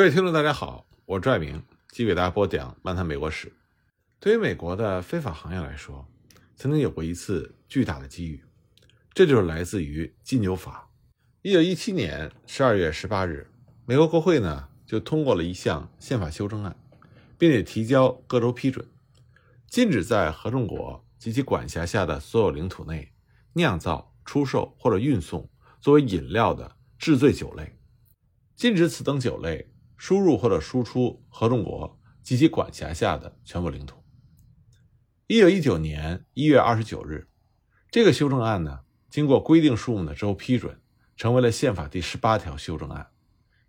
各位听众，大家好，我是拽明，继续给大家播讲《漫谈美国史》。对于美国的非法行业来说，曾经有过一次巨大的机遇，这就是来自于禁酒法。一九一七年十二月十八日，美国国会呢就通过了一项宪法修正案，并且提交各州批准，禁止在合众国及其管辖下的所有领土内酿造、出售或者运送作为饮料的制醉酒类，禁止此等酒类。输入或者输出合众国及其管辖下的全部领土。一九一九年一月二十九日，这个修正案呢，经过规定数目的州批准，成为了宪法第十八条修正案。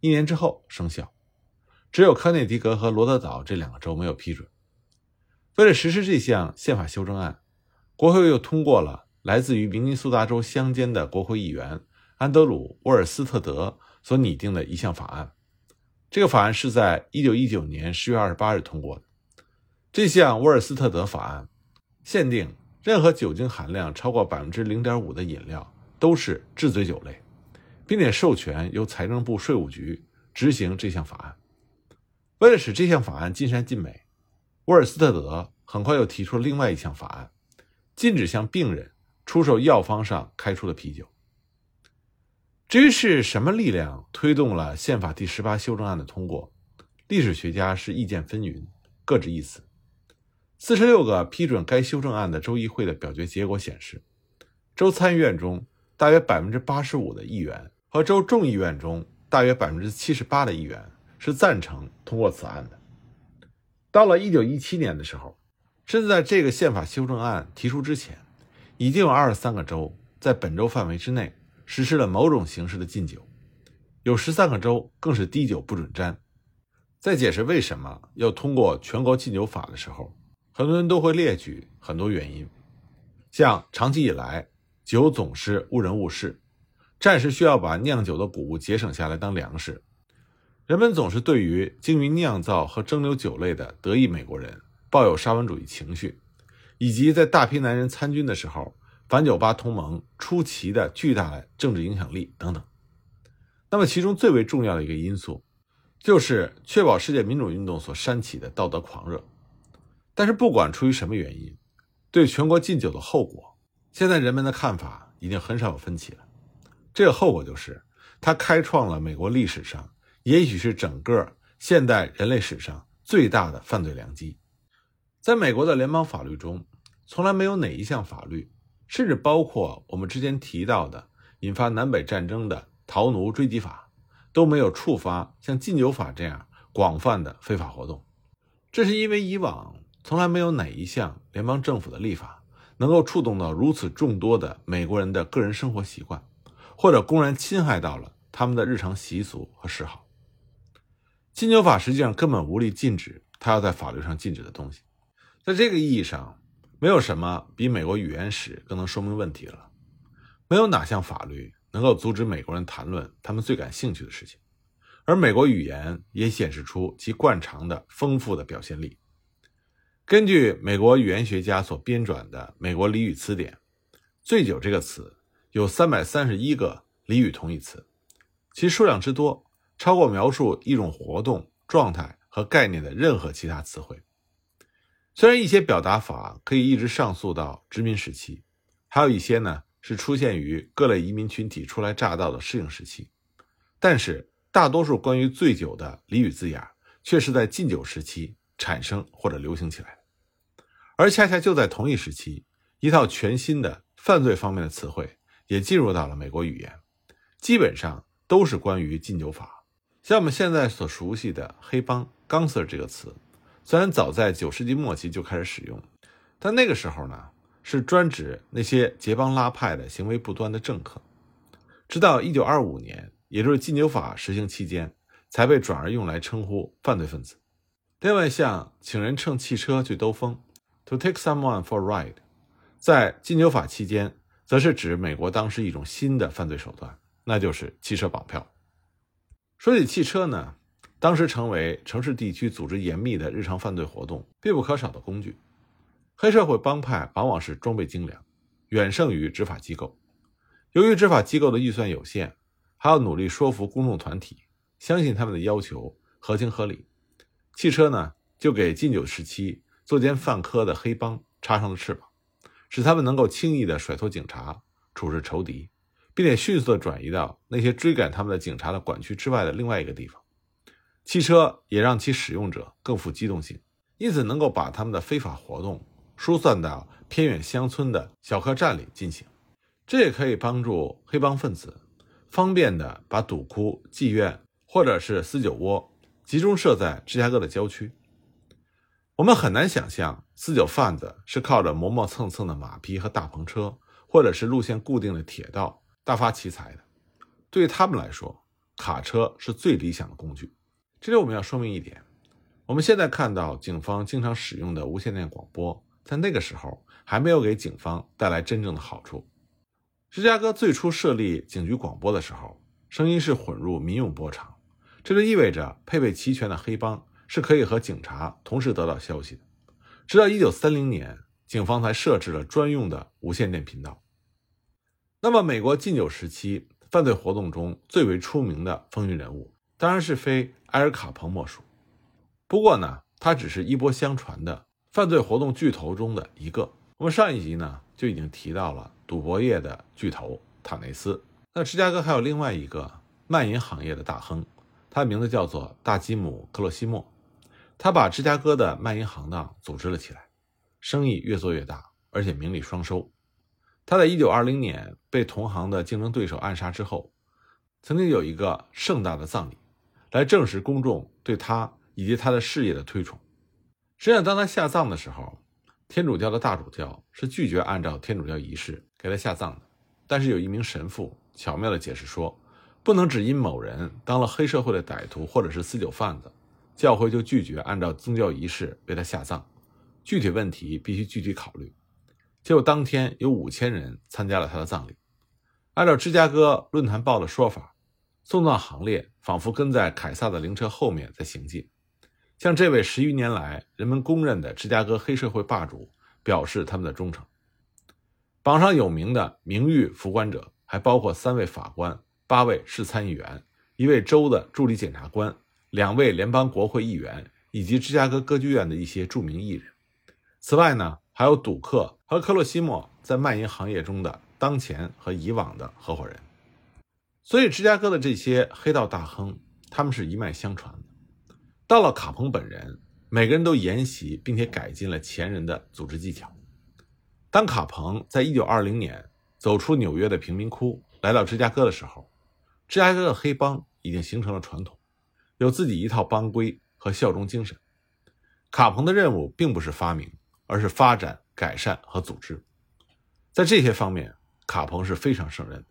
一年之后生效，只有康涅狄格和罗德岛这两个州没有批准。为了实施这项宪法修正案，国会又通过了来自于明尼苏达州乡间的国会议员安德鲁·沃尔斯特德所拟定的一项法案。这个法案是在一九一九年十月二十八日通过的。这项沃尔斯特德法案限定，任何酒精含量超过百分之零点五的饮料都是制醉酒类，并且授权由财政部税务局执行这项法案。为了使这项法案尽善尽美，沃尔斯特德很快又提出了另外一项法案，禁止向病人出售药方上开出的啤酒。至于是什么力量推动了宪法第十八修正案的通过，历史学家是意见纷纭，各执一词。四十六个批准该修正案的州议会的表决结果显示，州参议院中大约百分之八十五的议员和州众议院中大约百分之七十八的议员是赞成通过此案的。到了一九一七年的时候，甚至在这个宪法修正案提出之前，已经有二十三个州在本州范围之内。实施了某种形式的禁酒，有十三个州更是滴酒不准沾。在解释为什么要通过全国禁酒法的时候，很多人都会列举很多原因，像长期以来酒总是误人误事，战时需要把酿酒的谷物节省下来当粮食，人们总是对于精于酿造和蒸馏酒类的得意美国人抱有沙文主义情绪，以及在大批男人参军的时候。反酒吧同盟出奇的巨大政治影响力等等，那么其中最为重要的一个因素，就是确保世界民主运动所煽起的道德狂热。但是不管出于什么原因，对全国禁酒的后果，现在人们的看法已经很少有分歧了。这个后果就是，它开创了美国历史上，也许是整个现代人类史上最大的犯罪良机。在美国的联邦法律中，从来没有哪一项法律。甚至包括我们之前提到的引发南北战争的逃奴追缉法，都没有触发像禁酒法这样广泛的非法活动。这是因为以往从来没有哪一项联邦政府的立法能够触动到如此众多的美国人的个人生活习惯，或者公然侵害到了他们的日常习俗和嗜好。禁酒法实际上根本无力禁止他要在法律上禁止的东西，在这个意义上。没有什么比美国语言史更能说明问题了。没有哪项法律能够阻止美国人谈论他们最感兴趣的事情，而美国语言也显示出其惯常的丰富的表现力。根据美国语言学家所编纂的《美国俚语词典》，“醉酒”这个词有三百三十一个俚语同义词，其数量之多超过描述一种活动、状态和概念的任何其他词汇。虽然一些表达法可以一直上溯到殖民时期，还有一些呢是出现于各类移民群体初来乍到的适应时期，但是大多数关于醉酒的俚语字眼却是在禁酒时期产生或者流行起来。而恰恰就在同一时期，一套全新的犯罪方面的词汇也进入到了美国语言，基本上都是关于禁酒法。像我们现在所熟悉的“黑帮 ”“gangster” 这个词。虽然早在九世纪末期就开始使用，但那个时候呢，是专指那些结帮拉派的行为不端的政客。直到一九二五年，也就是禁酒法实行期间，才被转而用来称呼犯罪分子。另外，像请人乘汽车去兜风 （to take someone for a ride），在禁酒法期间，则是指美国当时一种新的犯罪手段，那就是汽车绑票。说起汽车呢？当时成为城市地区组织严密的日常犯罪活动必不可少的工具。黑社会帮派往往是装备精良，远胜于执法机构。由于执法机构的预算有限，还要努力说服公众团体相信他们的要求合情合理。汽车呢，就给禁酒时期作奸犯科的黑帮插上了翅膀，使他们能够轻易地甩脱警察，处置仇敌，并且迅速地转移到那些追赶他们的警察的管区之外的另外一个地方。汽车也让其使用者更富机动性，因此能够把他们的非法活动疏散到偏远乡村的小客栈里进行。这也可以帮助黑帮分子方便地把赌窟、妓院或者是私酒窝集中设在芝加哥的郊区。我们很难想象私酒贩子是靠着磨磨蹭蹭的马匹和大篷车，或者是路线固定的铁道大发其财的。对于他们来说，卡车是最理想的工具。这里我们要说明一点：我们现在看到警方经常使用的无线电广播，在那个时候还没有给警方带来真正的好处。芝加哥最初设立警局广播的时候，声音是混入民用波长，这就意味着配备齐全的黑帮是可以和警察同时得到消息的。直到1930年，警方才设置了专用的无线电频道。那么，美国禁酒时期犯罪活动中最为出名的风云人物，当然是非。埃尔卡彭莫属，不过呢，他只是一波相传的犯罪活动巨头中的一个。我们上一集呢就已经提到了赌博业的巨头塔内斯。那芝加哥还有另外一个卖淫行业的大亨，他的名字叫做大吉姆·克洛西莫。他把芝加哥的卖淫行当组织了起来，生意越做越大，而且名利双收。他在1920年被同行的竞争对手暗杀之后，曾经有一个盛大的葬礼。来证实公众对他以及他的事业的推崇。实际上，当他下葬的时候，天主教的大主教是拒绝按照天主教仪式给他下葬的。但是有一名神父巧妙地解释说，不能只因某人当了黑社会的歹徒或者是私酒贩子，教会就拒绝按照宗教仪式为他下葬。具体问题必须具体考虑。结果当天有五千人参加了他的葬礼。按照芝加哥论坛报的说法。送葬行列仿佛跟在凯撒的灵车后面在行进，向这位十余年来人们公认的芝加哥黑社会霸主表示他们的忠诚。榜上有名的名誉扶棺者还包括三位法官、八位市参议员、一位州的助理检察官、两位联邦国会议员以及芝加哥歌剧院的一些著名艺人。此外呢，还有赌客和克洛西莫在卖淫行业中的当前和以往的合伙人。所以，芝加哥的这些黑道大亨，他们是一脉相传的。到了卡彭本人，每个人都沿袭并且改进了前人的组织技巧。当卡彭在1920年走出纽约的贫民窟，来到芝加哥的时候，芝加哥的黑帮已经形成了传统，有自己一套帮规和效忠精神。卡彭的任务并不是发明，而是发展、改善和组织。在这些方面，卡彭是非常胜任的。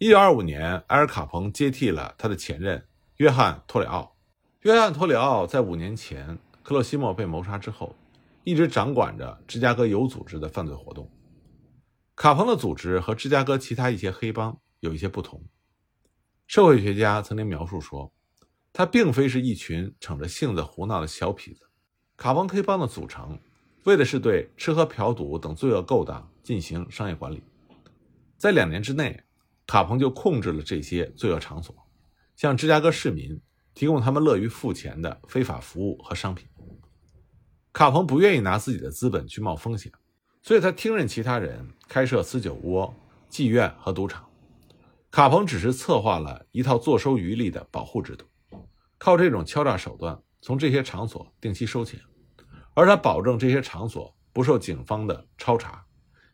一九二五年，埃尔卡彭接替了他的前任约翰托里奥。约翰托里奥在五年前克洛西莫被谋杀之后，一直掌管着芝加哥有组织的犯罪活动。卡彭的组织和芝加哥其他一些黑帮有一些不同。社会学家曾经描述说，他并非是一群逞着性子胡闹的小痞子。卡彭黑帮的组成，为的是对吃喝嫖赌等罪恶勾当进行商业管理。在两年之内。卡彭就控制了这些罪恶场所，向芝加哥市民提供他们乐于付钱的非法服务和商品。卡彭不愿意拿自己的资本去冒风险，所以他听任其他人开设私酒窝、妓院和赌场。卡彭只是策划了一套坐收渔利的保护制度，靠这种敲诈手段从这些场所定期收钱，而他保证这些场所不受警方的抄查，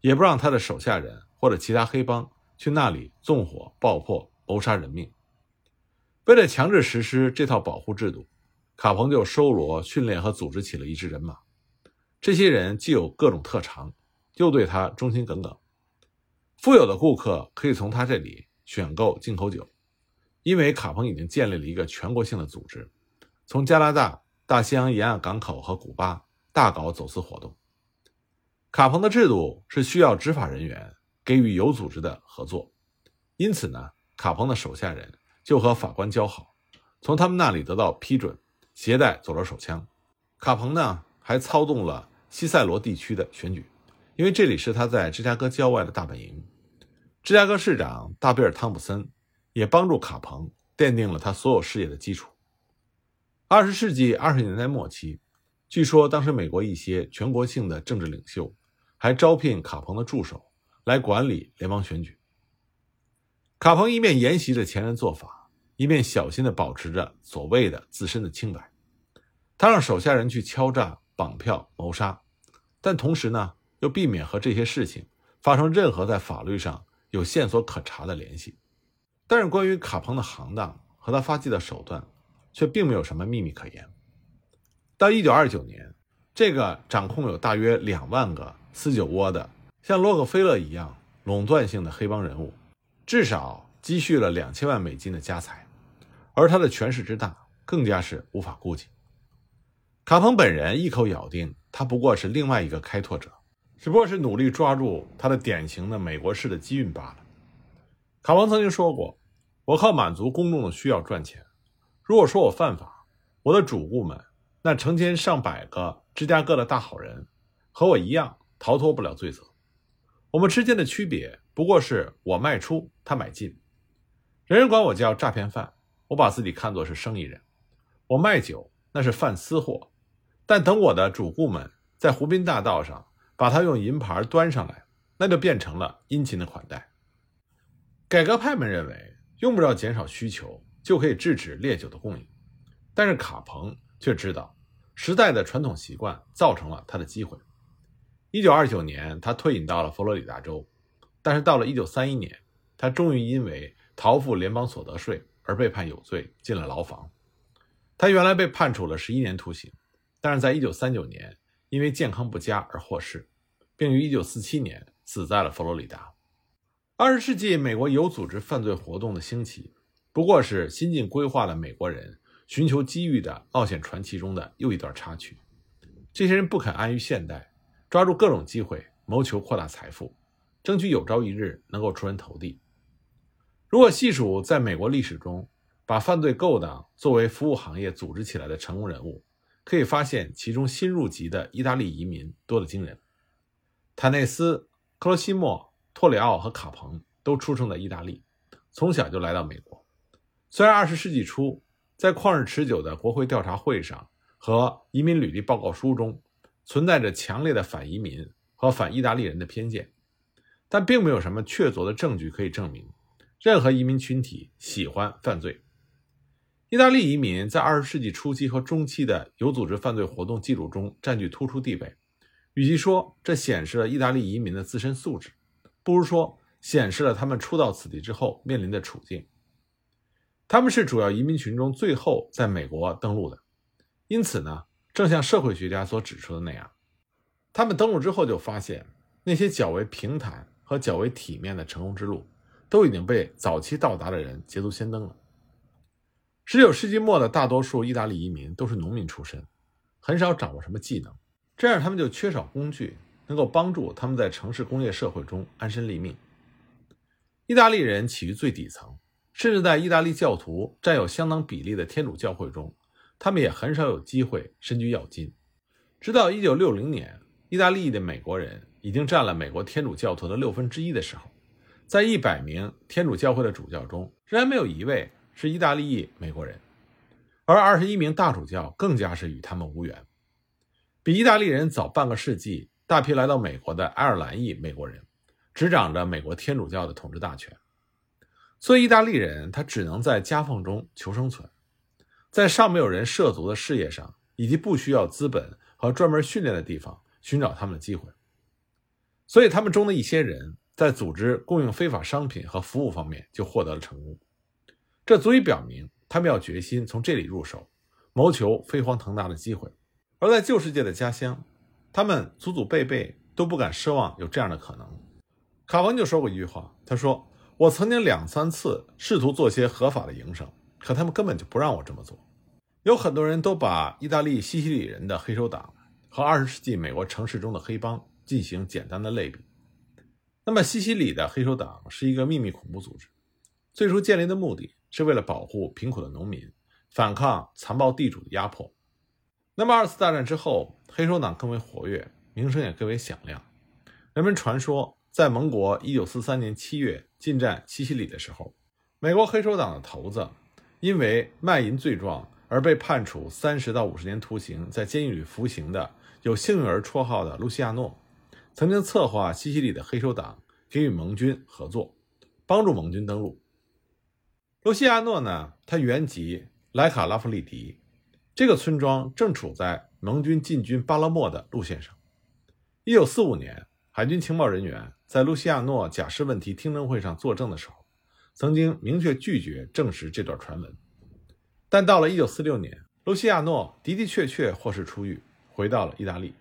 也不让他的手下人或者其他黑帮。去那里纵火、爆破、谋杀人命。为了强制实施这套保护制度，卡彭就收罗、训练和组织起了一支人马。这些人既有各种特长，又对他忠心耿耿。富有的顾客可以从他这里选购进口酒，因为卡彭已经建立了一个全国性的组织，从加拿大、大西洋沿岸港口和古巴大搞走私活动。卡彭的制度是需要执法人员。给予有组织的合作，因此呢，卡彭的手下人就和法官交好，从他们那里得到批准，携带左轮手枪。卡彭呢，还操纵了西塞罗地区的选举，因为这里是他在芝加哥郊外的大本营。芝加哥市长大贝尔·汤普森也帮助卡彭奠定了他所有事业的基础。二十世纪二十年代末期，据说当时美国一些全国性的政治领袖还招聘卡彭的助手来管理联邦选举。卡彭一面沿袭着前人做法，一面小心地保持着所谓的自身的清白。他让手下人去敲诈、绑票、谋杀，但同时呢，又避免和这些事情发生任何在法律上有线索可查的联系。但是，关于卡彭的行当和他发迹的手段，却并没有什么秘密可言。到一九二九年，这个掌控有大约两万个私酒窝的，像洛克菲勒一样垄断性的黑帮人物，至少积蓄了两千万美金的家财，而他的权势之大，更加是无法估计。卡彭本人一口咬定，他不过是另外一个开拓者，只不过是努力抓住他的典型的美国式的机运罢了。卡彭曾经说过：“我靠满足公众的需要赚钱。如果说我犯法，我的主顾们那成千上百个芝加哥的大好人，和我一样逃脱不了罪责。我们之间的区别不过是我卖出，他买进。人人管我叫诈骗犯，我把自己看作是生意人。我卖酒，那是贩私货。”但等我的主顾们在湖滨大道上把它用银盘端上来，那就变成了殷勤的款待。改革派们认为用不着减少需求就可以制止烈酒的供应，但是卡彭却知道时代的传统习惯造成了他的机会。一九二九年，他退隐到了佛罗里达州，但是到了一九三一年，他终于因为逃付联邦所得税而被判有罪，进了牢房。他原来被判处了十一年徒刑。但是在1939年，因为健康不佳而获释，并于1947年死在了佛罗里达。二十世纪美国有组织犯罪活动的兴起，不过是新近规划了美国人寻求机遇的冒险传奇中的又一段插曲。这些人不肯安于现代，抓住各种机会，谋求扩大财富，争取有朝一日能够出人头地。如果细数在美国历史中把犯罪勾当作为服务行业组织起来的成功人物，可以发现，其中新入籍的意大利移民多得惊人。坦内斯、克罗西莫、托里奥和卡彭都出生在意大利，从小就来到美国。虽然二十世纪初，在旷日持久的国会调查会上和移民履历报告书中存在着强烈的反移民和反意大利人的偏见，但并没有什么确凿的证据可以证明任何移民群体喜欢犯罪。意大利移民在二十世纪初期和中期的有组织犯罪活动记录中占据突出地位。与其说这显示了意大利移民的自身素质，不如说显示了他们初到此地之后面临的处境。他们是主要移民群中最后在美国登陆的，因此呢，正像社会学家所指出的那样，他们登陆之后就发现那些较为平坦和较为体面的成功之路，都已经被早期到达的人捷足先登了。十九世纪末的大多数意大利移民都是农民出身，很少掌握什么技能，这样他们就缺少工具，能够帮助他们在城市工业社会中安身立命。意大利人起于最底层，甚至在意大利教徒占有相当比例的天主教会中，他们也很少有机会身居要津。直到一九六零年，意大利的美国人已经占了美国天主教徒的六分之一的时候，在一百名天主教会的主教中，仍然没有一位。是意大利裔美国人，而二十一名大主教更加是与他们无缘。比意大利人早半个世纪大批来到美国的爱尔兰裔美国人，执掌着美国天主教的统治大权。所以，意大利人他只能在夹缝中求生存，在尚没有人涉足的事业上，以及不需要资本和专门训练的地方寻找他们的机会。所以，他们中的一些人在组织供应非法商品和服务方面就获得了成功。这足以表明，他们要决心从这里入手，谋求飞黄腾达的机会。而在旧世界的家乡，他们祖祖辈辈都不敢奢望有这样的可能。卡文就说过一句话，他说：“我曾经两三次试图做些合法的营生，可他们根本就不让我这么做。”有很多人都把意大利西西里人的黑手党和二十世纪美国城市中的黑帮进行简单的类比。那么，西西里的黑手党是一个秘密恐怖组织，最初建立的目的。是为了保护贫苦的农民，反抗残暴地主的压迫。那么二次大战之后，黑手党更为活跃，名声也更为响亮。人们传说，在盟国1943年7月进占西西里的时候，美国黑手党的头子因为卖淫罪状而被判处三十到五十年徒刑，在监狱里服刑的有“幸运儿”绰号的卢西亚诺，曾经策划西西里的黑手党给予盟军合作，帮助盟军登陆。卢西亚诺呢，他原籍莱卡拉夫利迪，这个村庄正处在盟军进军巴勒莫的路线上。一九四五年，海军情报人员在卢西亚诺假释问题听证会上作证的时候，曾经明确拒绝证实这段传闻。但到了一九四六年，卢西亚诺的的确确获释出狱，回到了意大利。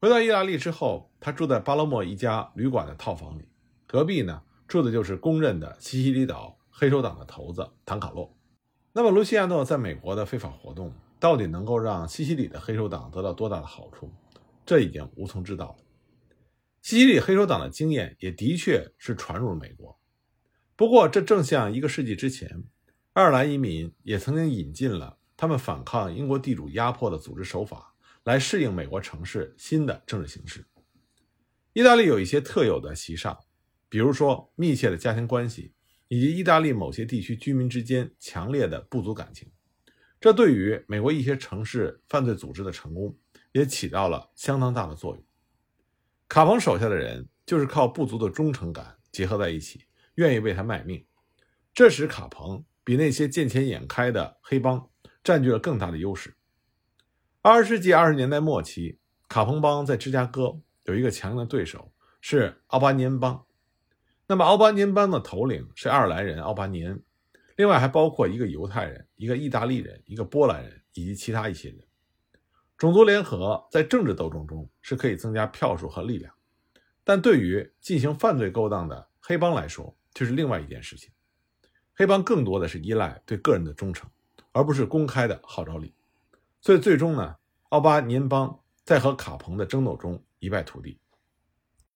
回到意大利之后，他住在巴勒莫一家旅馆的套房里，隔壁呢住的就是公认的西西里岛。黑手党的头子唐卡洛，那么卢西亚诺在美国的非法活动到底能够让西西里的黑手党得到多大的好处？这已经无从知道了。西西里黑手党的经验也的确是传入了美国，不过这正像一个世纪之前，爱尔兰移民也曾经引进了他们反抗英国地主压迫的组织手法，来适应美国城市新的政治形势。意大利有一些特有的习尚，比如说密切的家庭关系。以及意大利某些地区居民之间强烈的部族感情，这对于美国一些城市犯罪组织的成功也起到了相当大的作用。卡彭手下的人就是靠部族的忠诚感结合在一起，愿意为他卖命，这使卡彭比那些见钱眼开的黑帮占据了更大的优势。二十世纪二十年代末期，卡彭帮在芝加哥有一个强硬的对手，是奥巴尼恩帮。那么，奥巴尼恩帮的头领是爱尔兰人奥巴尼恩，另外还包括一个犹太人、一个意大利人、一个波兰人以及其他一些人。种族联合在政治斗争中是可以增加票数和力量，但对于进行犯罪勾当的黑帮来说，却是另外一件事情。黑帮更多的是依赖对个人的忠诚，而不是公开的号召力。所以，最终呢，奥巴尼恩帮在和卡彭的争斗中一败涂地。